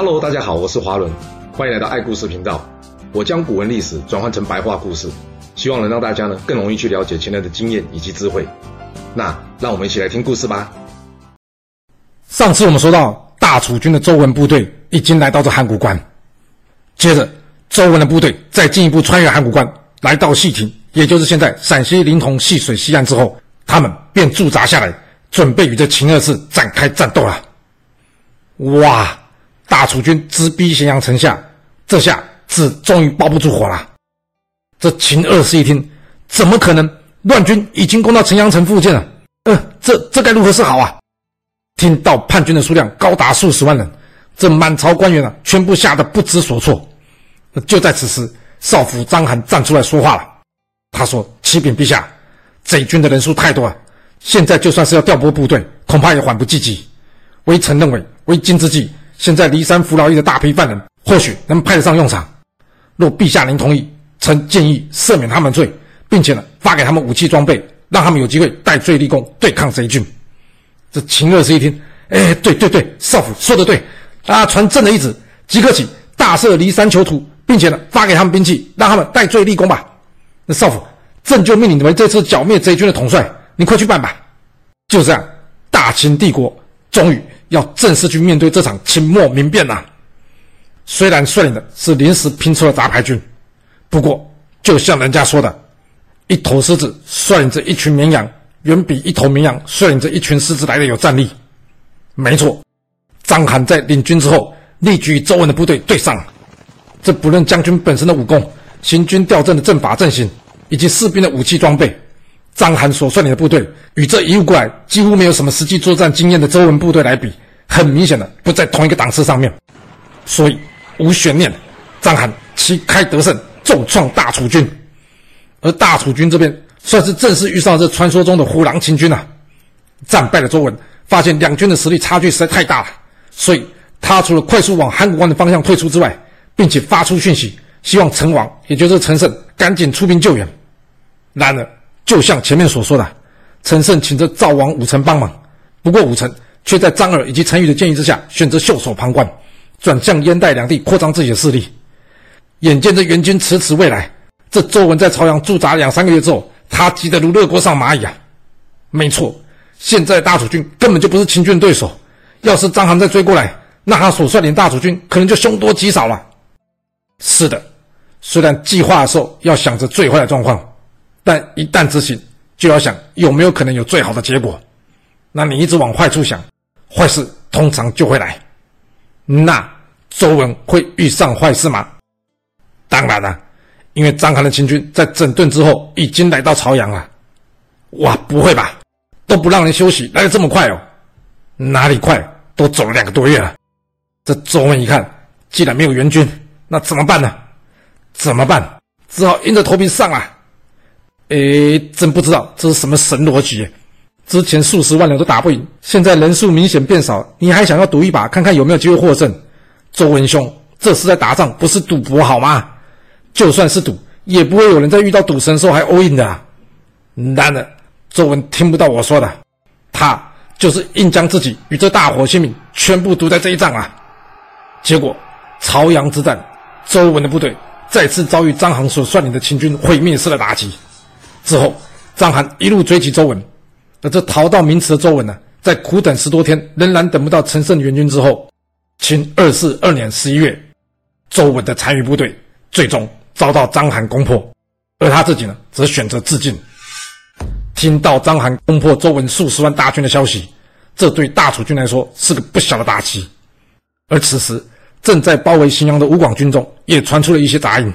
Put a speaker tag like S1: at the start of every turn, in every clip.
S1: Hello，大家好，我是华伦，欢迎来到爱故事频道。我将古文历史转换成白话故事，希望能让大家呢更容易去了解前人的经验以及智慧。那让我们一起来听故事吧。
S2: 上次我们说到，大楚军的周文部队已经来到这函谷关，接着周文的部队再进一步穿越函谷关，来到细亭，也就是现在陕西临潼戏水西岸之后，他们便驻扎下来，准备与这秦二世展开战斗了。哇！大楚军直逼咸阳城下，这下是终于包不住火了。这秦二世一听，怎么可能？乱军已经攻到城阳城附近了。呃，这这该如何是好啊？听到叛军的数量高达数十万人，这满朝官员啊，全部吓得不知所措。就在此时，少府章邯站出来说话了。他说：“启禀陛下，贼军的人数太多了，现在就算是要调拨部队，恐怕也缓不济急。微臣认为，为今之计。”现在骊山服劳役的大批犯人，或许能派得上用场。若陛下您同意，臣建议赦免他们罪，并且呢，发给他们武器装备，让他们有机会戴罪立功，对抗贼军。这秦二世一听，哎，对对对，少府说的对，啊，传朕的懿旨，即刻起大赦骊山囚徒，并且呢，发给他们兵器，让他们戴罪立功吧。那少府，朕就命你们这次剿灭贼军的统帅，你快去办吧。就这样，大秦帝国终于。要正式去面对这场清末民变呐、啊！虽然率领的是临时拼凑的杂牌军，不过就像人家说的，一头狮子率领着一群绵羊，远比一头绵羊率领着一群狮子来的有战力。没错，章邯在领军之后，立即与周文的部队对上。这不论将军本身的武功、行军调阵的阵法阵型，以及士兵的武器装备。章邯所率领的部队与这一路过来几乎没有什么实际作战经验的周文部队来比，很明显的不在同一个档次上面。所以无悬念，章邯旗开得胜，重创大楚军。而大楚军这边算是正式遇上了这传说中的虎狼秦军啊！战败的周文发现两军的实力差距实在太大了，所以他除了快速往函谷关的方向退出之外，并且发出讯息，希望陈王也就是陈胜赶紧出兵救援。然而。就像前面所说的，陈胜请着赵王武臣帮忙，不过武臣却在张耳以及陈驭的建议之下，选择袖手旁观，转向燕代两地扩张自己的势力。眼见着援军迟迟未来，这周文在朝阳驻扎两三个月之后，他急得如热锅上蚂蚁啊！没错，现在大楚军根本就不是秦军的对手，要是张邯再追过来，那他所率领大楚军可能就凶多吉少了。是的，虽然计划的时候要想着最坏的状况。但一旦执行，就要想有没有可能有最好的结果。那你一直往坏处想，坏事通常就会来。那周文会遇上坏事吗？当然了，因为章邯的秦军在整顿之后已经来到朝阳了。哇，不会吧？都不让人休息，来的这么快哦？哪里快？都走了两个多月了。这周文一看，既然没有援军，那怎么办呢？怎么办？只好硬着头皮上啊。诶，真不知道这是什么神逻辑！之前数十万人都打不赢，现在人数明显变少，你还想要赌一把，看看有没有机会获胜？周文兄，这是在打仗，不是赌博好吗？就算是赌，也不会有人在遇到赌神的时候还 all in 的啊！然而，周文听不到我说的，他就是硬将自己与这大伙性命全部赌在这一仗啊！结果，朝阳之战，周文的部队再次遭遇章邯所率领的秦军毁灭式的打击。之后，章邯一路追击周文，而这逃到渑池的周文呢，在苦等十多天，仍然等不到陈胜援军之后，秦二世二年十一月，周文的残余部队最终遭到章邯攻破，而他自己呢，则选择自尽。听到章邯攻破周文数十万大军的消息，这对大楚军来说是个不小的打击。而此时，正在包围荥阳的吴广军中，也传出了一些杂音，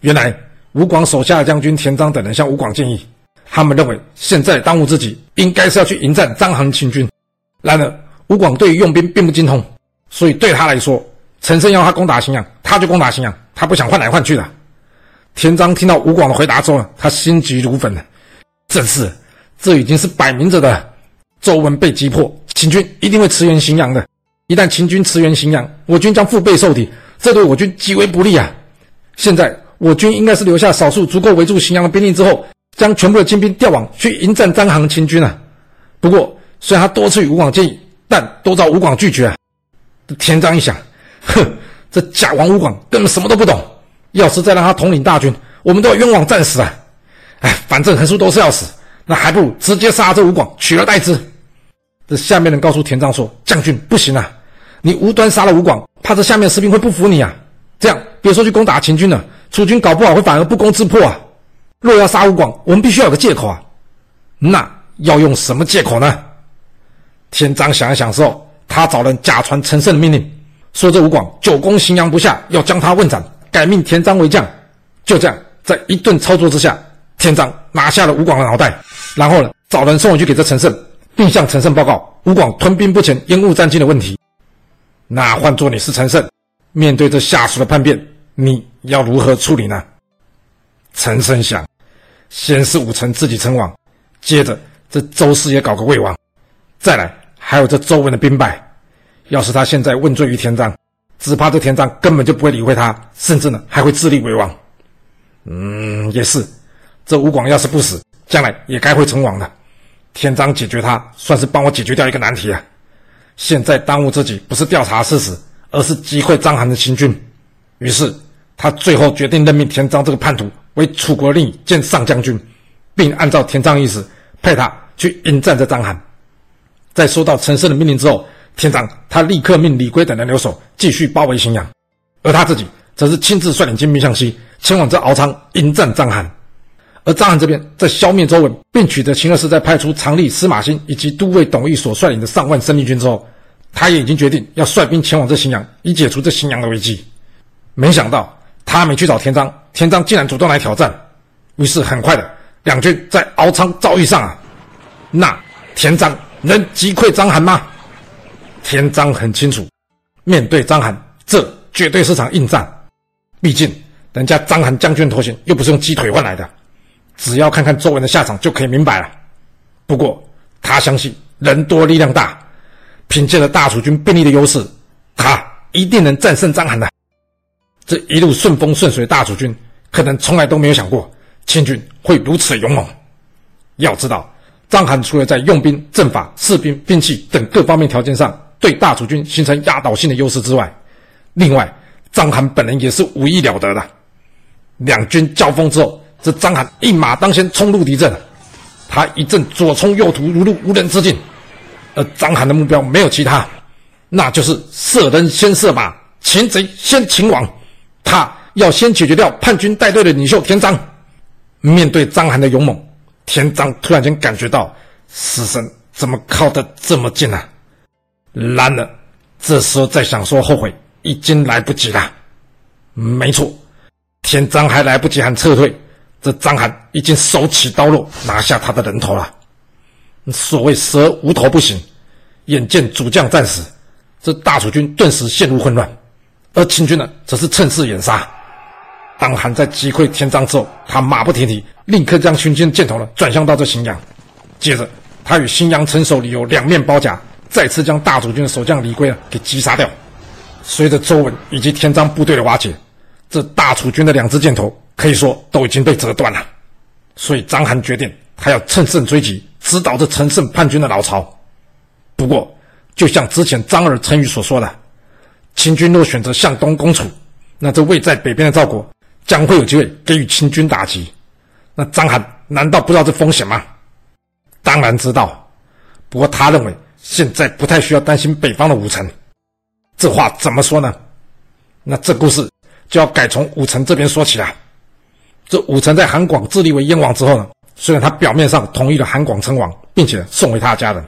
S2: 原来。吴广手下的将军田章等人向吴广建议，他们认为现在当务之急应该是要去迎战章邯秦军。然而，吴广对于用兵并不精通，所以对他来说，陈胜要他攻打荥阳，他就攻打荥阳，他不想换来换去的。田章听到吴广的回答之后，他心急如焚的。正是，这已经是摆明着的。周文被击破，秦军一定会驰援荥阳的。一旦秦军驰援荥阳，我军将腹背受敌，这对我军极为不利啊！现在。我军应该是留下少数足够围住荥阳的兵力之后，将全部的精兵调往去迎战张邯秦军啊。不过，虽然他多次与吴广建议，但都遭吴广拒绝啊。田章一想，哼，这假王吴广根本什么都不懂。要是再让他统领大军，我们都要冤枉战死啊！哎，反正横竖都是要死，那还不如直接杀这吴广，取而代之。这下面人告诉田臧说：“将军不行啊，你无端杀了吴广，怕这下面士兵会不服你啊。这样别说去攻打秦军了，楚军搞不好会反而不攻自破啊。若要杀吴广，我们必须要有个借口啊。那要用什么借口呢？”田臧想一想之后，他找人假传陈胜的命令，说这吴广久攻荥阳不下，要将他问斩。改命田臧为将，就这样，在一顿操作之下，田臧拿下了吴广的脑袋，然后呢，找人送回去给这陈胜，并向陈胜报告吴广屯兵不前、延误战机的问题。那换做你是陈胜，面对这下属的叛变，你要如何处理呢？陈胜想，先是武臣自己称王，接着这周氏也搞个魏王，再来还有这周文的兵败，要是他现在问罪于田臧。只怕这田臧根本就不会理会他，甚至呢还会自立为王。嗯，也是，这吴广要是不死，将来也该会称王的。田臧解决他，算是帮我解决掉一个难题啊。现在当务之急不是调查事实，而是击溃章邯的秦军。于是他最后决定任命田臧这个叛徒为楚国令尹兼上将军，并按照田臧意思派他去迎战这章邯。在收到陈胜的命令之后。田臧他立刻命李悝等人留守，继续包围荥阳，而他自己则是亲自率领精兵向西，前往这敖仓迎战章邯。而章邯这边在消灭周文，并取得秦二世在派出常吏司马欣以及都尉董翳所率领的上万生力军之后，他也已经决定要率兵前往这荥阳，以解除这荥阳的危机。没想到他没去找田臧，田臧竟然主动来挑战，于是很快的两军在敖仓遭遇上啊！那田臧能击溃章邯吗？田臧很清楚，面对章邯，这绝对是场硬战。毕竟，人家章邯将军头衔又不是用鸡腿换来的。只要看看周文的下场就可以明白了。不过，他相信人多力量大，凭借着大楚军兵力的优势，他一定能战胜章邯的。这一路顺风顺水的大楚军，可能从来都没有想过秦军会如此勇猛。要知道，章邯除了在用兵、阵法、士兵、兵器等各方面条件上，对大楚军形成压倒性的优势之外，另外章邯本人也是武艺了得的。两军交锋之后，这章邯一马当先冲入敌阵，他一阵左冲右突，如入无人之境。而章邯的目标没有其他，那就是射人先射马，擒贼先擒王。他要先解决掉叛军带队的领袖田臧。面对章邯的勇猛，田臧突然间感觉到死神怎么靠得这么近啊！然而，这时候再想说后悔，已经来不及了。没错，田臧还来不及喊撤退，这章邯已经手起刀落，拿下他的人头了。所谓蛇无头不行，眼见主将战死，这大楚军顿时陷入混乱，而秦军呢，则是趁势掩杀。章邯在击溃田臧之后，他马不停蹄，立刻将秦军的箭头呢转向到这荥阳，接着他与荥阳城守李由两面包夹。再次将大楚军的守将李悝啊给击杀掉。随着周文以及田臧部队的瓦解，这大楚军的两支箭头可以说都已经被折断了。所以章邯决定，他要乘胜追击，直捣这陈胜叛军的老巢。不过，就像之前张耳、陈驭所说的，秦军若选择向东攻楚，那这位在北边的赵国将会有机会给予秦军打击。那章邯难道不知道这风险吗？当然知道。不过他认为。现在不太需要担心北方的武臣，这话怎么说呢？那这故事就要改从武臣这边说起了。这武臣在韩广自立为燕王之后呢，虽然他表面上同意了韩广称王，并且送回他的家人，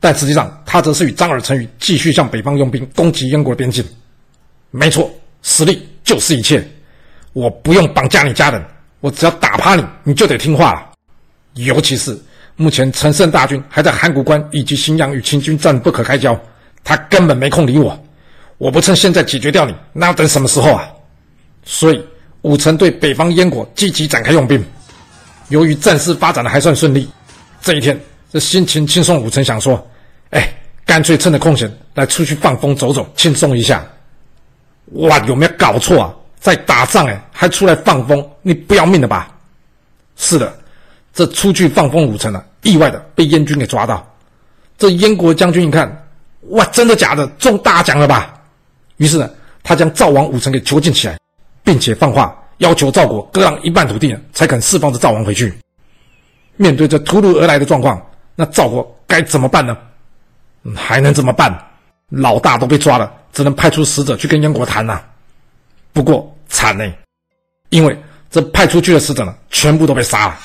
S2: 但实际上他则是与张耳、陈驭继续向北方用兵攻击燕国边境。没错，实力就是一切。我不用绑架你家人，我只要打趴你，你就得听话了。尤其是。目前陈胜大军还在函谷关以及荥阳与秦军战不可开交，他根本没空理我。我不趁现在解决掉你，那要等什么时候啊？所以武臣对北方燕国积极展开用兵。由于战事发展的还算顺利，这一天这心情轻松，武臣想说：“哎，干脆趁着空闲来出去放风走走，轻松一下。”哇，有没有搞错啊？在打仗哎，还出来放风？你不要命了吧？是的。这出去放风武臣啊，意外的被燕军给抓到。这燕国将军一看，哇，真的假的？中大奖了吧？于是呢，他将赵王武臣给囚禁起来，并且放话要求赵国割让一半土地，才肯释放这赵王回去。面对这突如而来的状况，那赵国该怎么办呢？还能怎么办？老大都被抓了，只能派出使者去跟燕国谈呐、不过惨呢，因为这派出去的使者呢，全部都被杀了。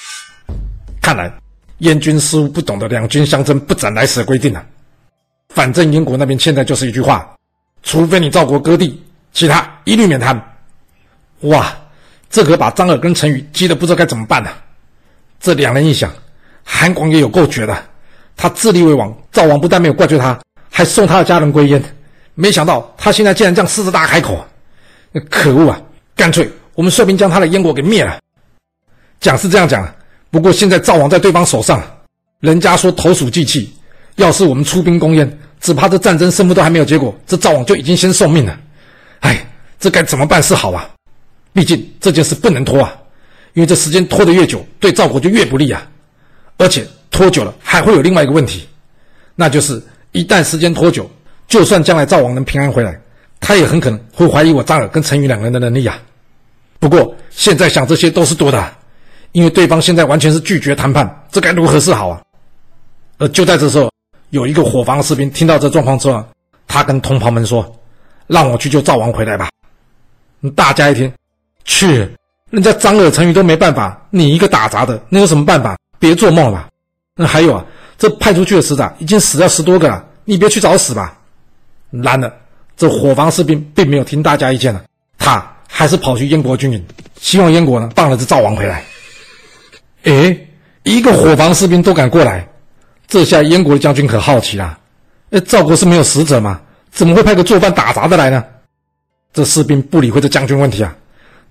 S2: 看来燕军似乎不懂得两军相争不斩来使的规定了、啊。反正燕国那边现在就是一句话：除非你赵国割地，其他一律免谈。哇，这可把张耳跟陈驭急得不知道该怎么办了、这两人一想，韩广也有够绝的。他自立为王，赵王不但没有怪罪他，还送他的家人归燕。没想到他现在竟然这样狮子大开口，可恶啊！干脆我们率兵将他的燕国给灭了。讲是这样讲，不过现在赵王在对方手上，人家说投鼠忌器，要是我们出兵攻燕，只怕这战争胜负都还没有结果，这赵王就已经先受命了。哎，这该怎么办是好啊？毕竟这件事不能拖啊，因为这时间拖得越久，对赵国就越不利啊，而且。拖久了还会有另外一个问题，那就是一旦时间拖久，就算将来赵王能平安回来，他也很可能会怀疑我张耳跟陈驭两个人的能力啊。不过现在想这些都是多的，因为对方现在完全是拒绝谈判，这该如何是好啊？而就在这时候，有一个伙房的士兵听到这状况之后，他跟同袍们说：“让我去救赵王回来吧。”大家一听，去，人家张耳、陈驭都没办法，你一个打杂的，能有什么办法？别做梦了。那还有啊，这派出去的使者已经死了十多个了，你别去找死吧。然而，这伙房士兵并没有听大家意见了，他还是跑去燕国军营，希望燕国呢放了这赵王回来。哎，一个伙房士兵都敢过来，这下燕国的将军可好奇了。诶，赵国是没有使者吗？怎么会派个做饭打杂的来呢？这士兵不理会这将军问题啊，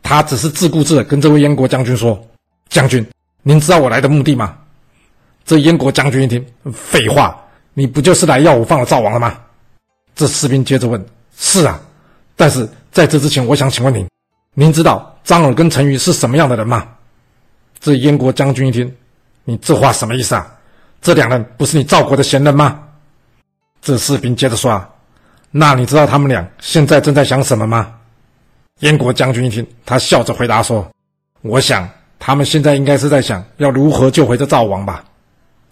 S2: 他只是自顾自的跟这位燕国将军说：“将军，您知道我来的目的吗？”这燕国将军一听，废话，你不就是来要我放了赵王了吗？这士兵接着问：“是啊，但是在这之前，我想请问您，您知道张耳跟陈驭是什么样的人吗？”这燕国将军一听，你这话什么意思啊？这两人不是你赵国的贤人吗？这士兵接着说：“啊，那你知道他们俩现在正在想什么吗？”燕国将军一听，他笑着回答说：“我想他们现在应该是在想要如何救回这赵王吧。”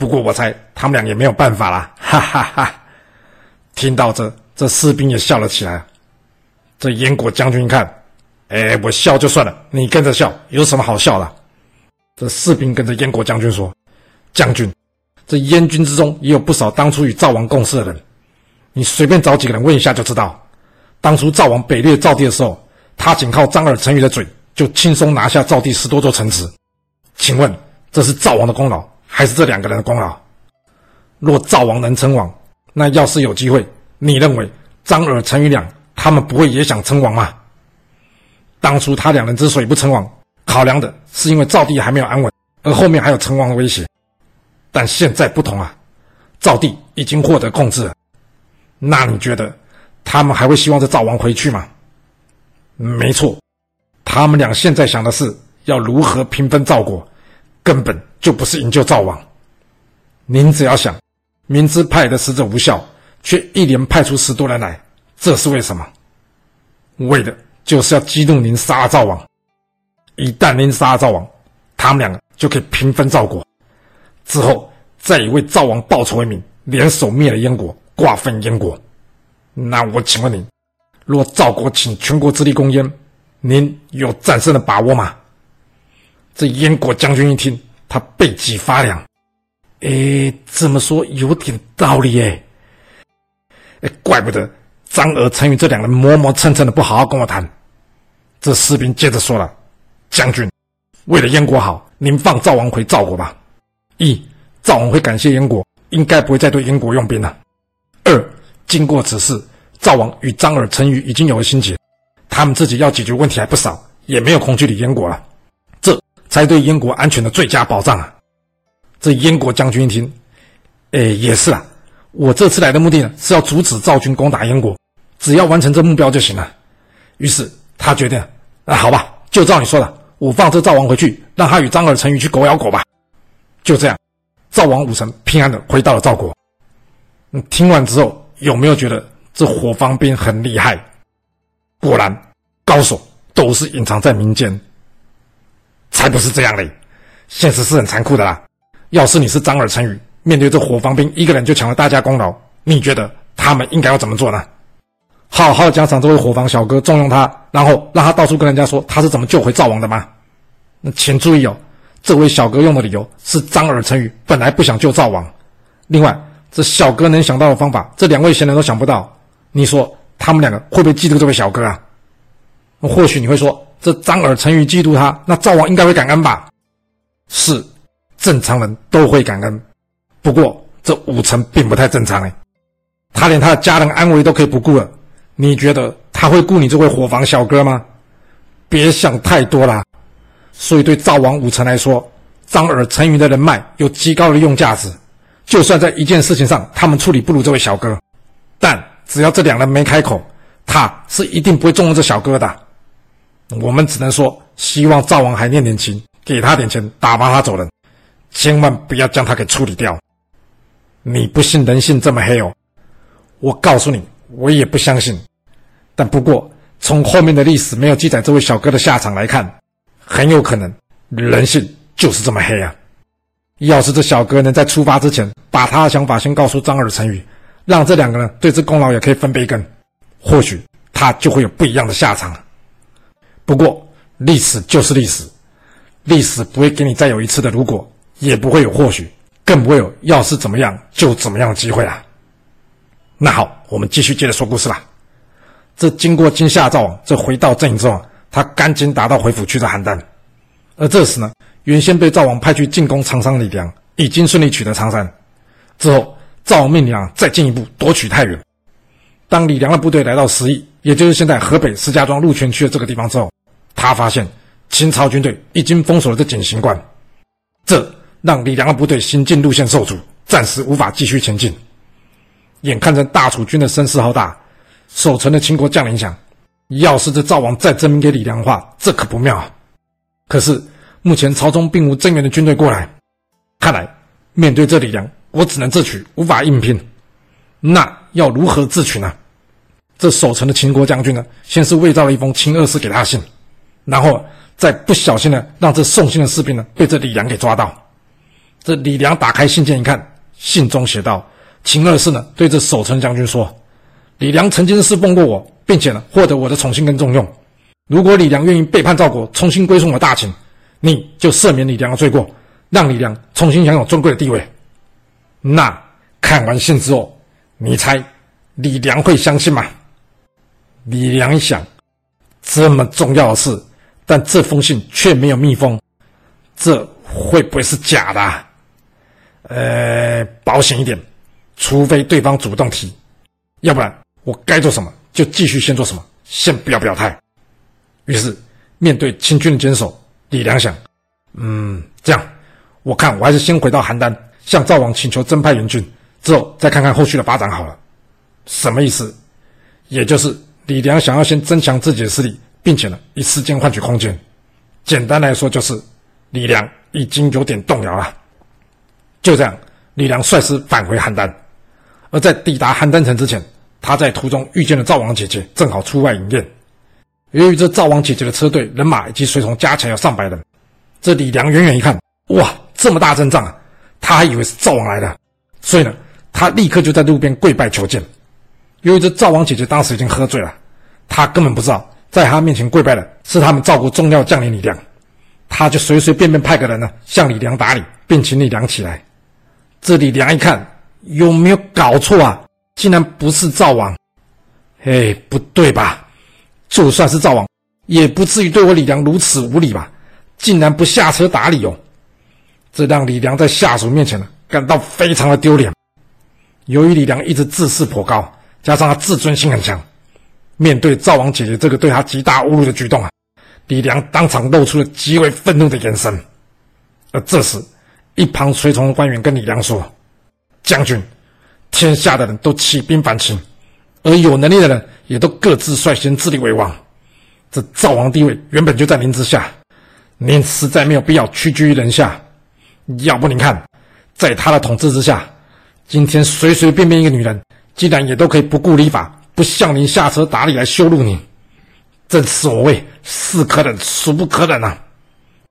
S2: 不过我猜他们俩也没有办法了，哈哈哈，听到这，这士兵也笑了起来。这燕国将军看，哎，我笑就算了，你跟着笑有什么好笑的？这士兵跟着燕国将军说：“将军，这燕军之中也有不少当初与赵王共事的人，你随便找几个人问一下就知道。当初赵王北掠赵地的时候，他仅靠张耳、陈驭的嘴，就轻松拿下赵地十多座城池。请问这是赵王的功劳？”还是这两个人的功劳。若赵王能称王，那要是有机会，你认为张耳、陈余两他们不会也想称王吗？当初他两人之所以不称王，考量的是因为赵地还没有安稳，而后面还有称王的威胁。但现在不同啊，赵地已经获得控制了。那你觉得他们还会希望这赵王回去吗？没错，他们俩现在想的是要如何平分赵国。根本就不是营救赵王。您只要想，明知派的使者无效，却一连派出十多人来，这是为什么？为的就是要激怒您杀了赵王。一旦您杀了赵王，他们两个就可以平分赵国，之后再以为赵王报仇为名，联手灭了燕国，瓜分燕国。那我请问您，若赵国倾全国之力攻燕，您有战胜的把握吗？这燕国将军一听，他背脊发凉。哎，这么说有点道理哎。哎，怪不得张耳、陈驭这两人磨磨蹭蹭的，不好好跟我谈。这士兵接着说了：“将军，为了燕国好，您放赵王回赵国吧。一，赵王会感谢燕国，应该不会再对燕国用兵了。二，经过此事，赵王与张耳、陈驭已经有了心结，他们自己要解决问题还不少，也没有空去理燕国了。”才对燕国安全的最佳保障啊！这燕国将军一听，哎，也是啊，我这次来的目的呢，是要阻止赵军攻打燕国，只要完成这目标就行了。于是他决定，啊，好吧，就照你说的，我放这赵王回去，让他与张耳、陈驭去狗咬狗吧。就这样，赵王武臣平安的回到了赵国。嗯，听完之后有没有觉得这火方兵很厉害？果然，高手都是隐藏在民间。才不是这样嘞！现实是很残酷的啦。要是你是张耳陈宇，面对这伙房兵一个人就抢了大家功劳，你觉得他们应该要怎么做呢？好好奖赏这位伙房小哥，重用他，然后让他到处跟人家说他是怎么救回赵王的吗？那请注意哦，这位小哥用的理由是张耳陈宇本来不想救赵王。另外，这小哥能想到的方法，这两位贤人都想不到。你说他们两个会不会嫉妒这位小哥啊？或许你会说，这张耳陈宇嫉妒他，那赵王应该会感恩吧？是，正常人都会感恩。不过这武臣并不太正常哎，他连他的家人安危都可以不顾了，你觉得他会顾你这位伙房小哥吗？别想太多啦。所以对赵王武臣来说，张耳陈宇的人脉有极高的用价值。就算在一件事情上他们处理不如这位小哥，但只要这两人没开口，他是一定不会重用这小哥的。我们只能说，希望赵王还念点情，给他点钱，打发他走人，千万不要将他给处理掉。你不信人性这么黑哦？我告诉你，我也不相信。但不过，从后面的历史没有记载这位小哥的下场来看，很有可能人性就是这么黑啊！要是这小哥能在出发之前把他的想法先告诉张耳陈宇，让这两个人对这功劳也可以分杯羹，或许他就会有不一样的下场。不过，历史就是历史，历史不会给你再有一次的如果，也不会有或许，更不会有要是怎么样就怎么样的机会啊。那好，我们继续接着说故事吧。这经过惊吓赵王，这回到阵营之后，他赶紧打道回府去找邯郸。而这时呢，原先被赵王派去进攻长沙李良，已经顺利取得长山。之后，赵王命令啊再进一步夺取太原。当李良的部队来到十邑，也就是现在河北石家庄鹿泉区的这个地方之后，他发现秦朝军队已经封锁了这井陉关，这让李良的部队行进路线受阻，暂时无法继续前进。眼看着大楚军的声势浩大，守城的秦国将领想：要是这赵王再征兵给李良的话，这可不妙啊！可是目前朝中并无增援的军队过来，看来面对这李良，我只能自取，无法硬拼。那要如何自取呢？这守城的秦国将军呢，先是伪造了一封秦二世给他的信，然后再不小心呢让这送信的士兵呢被这李良给抓到。这李良打开信件一看，信中写道：秦二世呢对这守城将军说，李良曾经侍奉过我，并且呢获得我的宠幸跟重用。如果李良愿意背叛赵国，重新归顺我大秦，你就赦免李良的罪过，让李良重新享有尊贵的地位。那看完信之后，你猜李良会相信吗？李良想，这么重要的事，但这封信却没有密封，这会不会是假的啊？呃，保险一点，除非对方主动提，要不然我该做什么就继续先做什么，先不要表态。于是，面对清军的坚守，李良想，嗯，这样，我看我还是先回到邯郸，向赵王请求增派援军，之后再看看后续的发展好了。什么意思？也就是。李良想要先增强自己的势力，并且呢，以时间换取空间。简单来说，就是李良已经有点动摇了。就这样，李良率师返回邯郸。而在抵达邯郸城之前，他在途中遇见了赵王姐姐，正好出外饮宴。由于这赵王姐姐的车队人马以及随从加起来有上百人，这李良远远一看，哇，这么大阵仗啊！他还以为是赵王来的，所以呢，他立刻就在路边跪拜求见。由于这赵王姐姐当时已经喝醉了，她根本不知道在她面前跪拜的是他们赵国重要将领李良，她就随随便便派个人呢向李良打礼，并请李良起来。这李良一看，有没有搞错啊？竟然不是赵王！哎，不对吧？就算是赵王，也不至于对我李良如此无礼吧？竟然不下车打礼哦！这让李良在下属面前呢感到非常的丢脸。由于李良一直自视颇高。加上他自尊心很强，面对赵王姐姐这个对他极大侮辱的举动啊，李良当场露出了极为愤怒的眼神。而这时，一旁随从的官员跟李良说：“将军，天下的人都起兵反秦，而有能力的人也都各自率先自立为王。这赵王地位原本就在您之下，您实在没有必要屈居于人下。要不您看，在他的统治之下，今天随随便便一个女人。”既然也都可以不顾礼法，不向您下车打礼来羞辱您，正所谓是可忍，孰不可忍啊！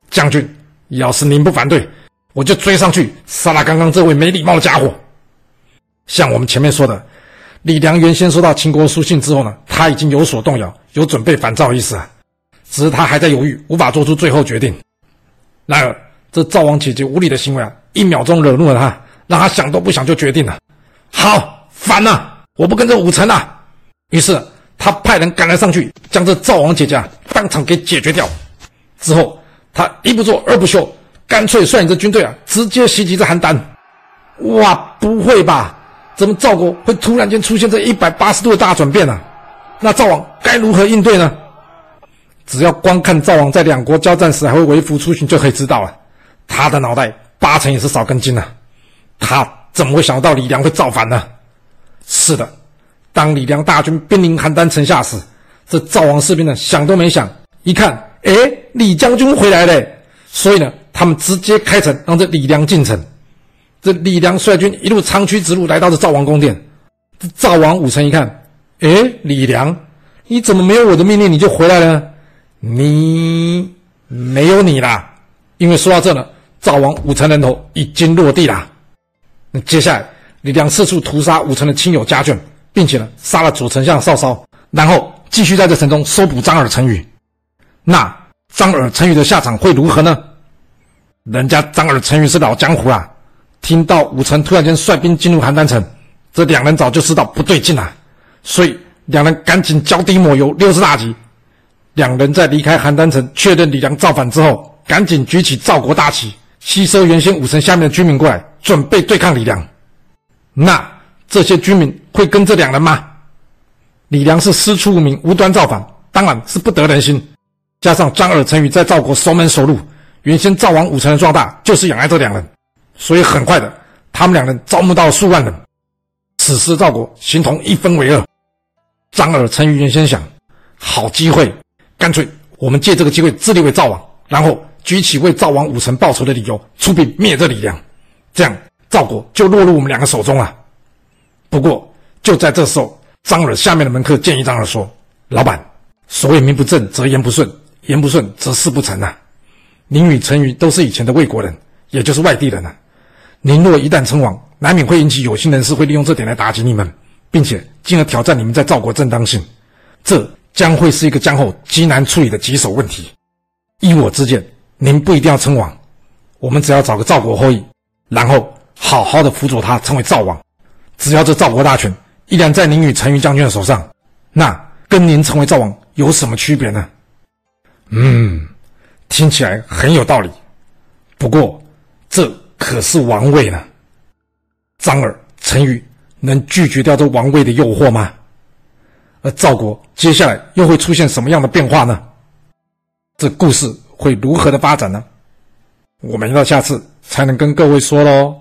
S2: 将军，要是您不反对，我就追上去杀了刚刚这位没礼貌的家伙。像我们前面说的，李良原先收到秦国书信之后呢，他已经有所动摇，有准备反赵意思啊，只是他还在犹豫，无法做出最后决定。然而，这赵王姐姐无礼的行为啊，一秒钟惹怒了他，让他想都不想就决定了。好，烦了，我不跟这武臣了。于是他派人赶了上去，将这赵王姐姐当场给解决掉。之后，他一不做二不休，干脆率领着军队啊，直接袭击这邯郸。哇，不会吧？怎么赵国会突然间出现这一百八十度的大转变呢？那赵王该如何应对呢？只要光看赵王在两国交战时还会微服出巡，就可以知道了。他的脑袋八成也是少根筋了。他怎么会想到李良会造反呢？是的。当李良大军兵临邯郸城下时，这赵王士兵呢想都没想，一看，哎，李将军回来了，所以呢，他们直接开城让这李良进城。这李良率军一路长驱直入，来到这赵王宫殿。这赵王武臣一看，哎，李良，你怎么没有我的命令你就回来了？你没有你啦，因为说到这呢，赵王武臣人头已经落地了。那接下来，李良四处屠杀武城的亲友家眷。并且呢，杀了左丞相少烧，然后继续在这城中搜捕张耳、陈驭。那张耳、陈驭的下场会如何呢？人家张耳、陈驭是老江湖啊，听到武城突然间率兵进入邯郸城，这两人早就知道不对劲了，所以两人赶紧脚底抹油，溜之大吉。两人在离开邯郸城，确认李良造反之后，赶紧举起赵国大旗，吸收原先武城下面的居民过来，准备对抗李良。那。这些军民会跟这两人吗？李良是师出无名，无端造反，当然是不得人心。加上张耳、陈驭在赵国守门守路，原先赵王武臣的壮大就是仰赖这两人，所以很快的，他们两人招募到数万人。此时赵国形同一分为二。张耳、陈驭原先想，好机会，干脆我们借这个机会自立为赵王，然后举起为赵王武臣报仇的理由，出兵灭这李良，这样赵国就落入我们两个手中了。不过，就在这时候，张耳下面的门客建议张耳说：“老板，所谓名不正则言不顺，言不顺则事不成呐、啊。您与陈驭都是以前的魏国人，也就是外地人呐、您若一旦称王，难免会引起有心人士会利用这点来打击你们，并且进而挑战你们在赵国正当性。这将会是一个将后极难处理的棘手问题。依我之见，您不一定要称王，我们只要找个赵国后裔，然后好好的辅佐他成为赵王。”只要这赵国大权依然在您与陈驭将军的手上，那跟您成为赵王有什么区别呢？嗯，听起来很有道理。不过，这可是王位呢。张耳、陈驭能拒绝掉这王位的诱惑吗？而赵国接下来又会出现什么样的变化呢？这故事会如何的发展呢？我们要下次才能跟各位说喽。